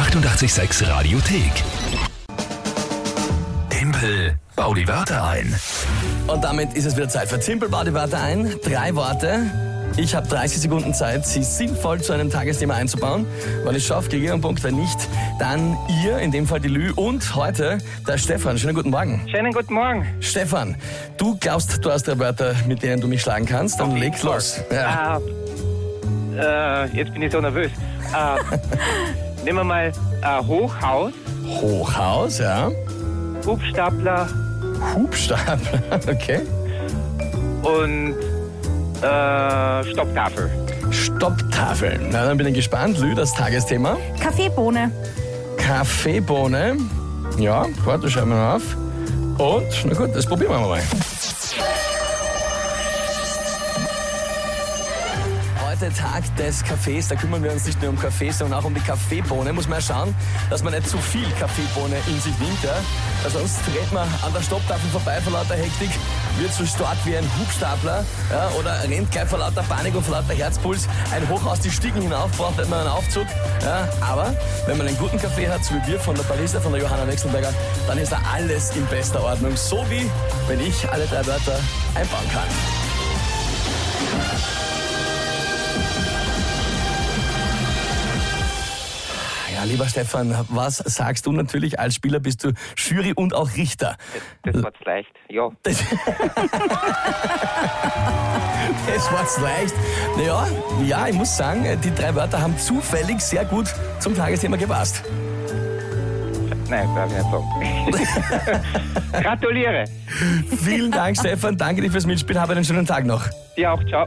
886 Radiothek. Tempel, bau die Wörter ein. Und damit ist es wieder Zeit für Zimpel, bau die Wörter ein. Drei Worte. Ich habe 30 Sekunden Zeit, sie sinnvoll zu einem Tagesthema einzubauen. Wenn ich schaffe, kriege ich einen Punkt. Wenn nicht, dann ihr, in dem Fall die Lü und heute der Stefan. Schönen guten Morgen. Schönen guten Morgen. Stefan, du glaubst, du hast drei Wörter, mit denen du mich schlagen kannst. Dann leg los. Ja. Äh, äh, jetzt bin ich so nervös. Äh, nehmen wir mal äh, Hochhaus, Hochhaus, ja. Hubstapler Hubstapler, okay. und äh, Stopptafel. Stopptafel. Na, dann bin ich gespannt. Lü, das Tagesthema. Kaffeebohne. Kaffeebohne. Ja, warte, schreiben wir mal auf. Und, na gut, das probieren wir mal. Heute Tag des Kaffees, da kümmern wir uns nicht nur um Kaffee, sondern auch um die Kaffeebohne. Muss man ja schauen, dass man nicht zu viel Kaffeebohne in sich nimmt. Ja? Weil sonst dreht man an der Stopptafel vorbei vor lauter Hektik, wird so stark wie ein Hubstapler ja? oder rennt gleich vor lauter Panik und vor lauter Herzpuls ein Hochhaus die Stiegen hinauf, braucht nicht einen Aufzug. Ja? Aber wenn man einen guten Kaffee hat, so wie wir von der Barista, von der Johanna Wechselberger, dann ist da alles in bester Ordnung. So wie wenn ich alle drei Wörter einbauen kann. Ja, lieber Stefan, was sagst du natürlich als Spieler? Bist du Jury und auch Richter. Das war's leicht. Ja. Das, das war's leicht. Naja, ja, ich muss sagen, die drei Wörter haben zufällig sehr gut zum Tagesthema gepasst. Nein, darf ich nicht sagen. Gratuliere. Vielen Dank, Stefan. Danke dir fürs Mitspielen. Habe einen schönen Tag noch. Dir auch. Ciao.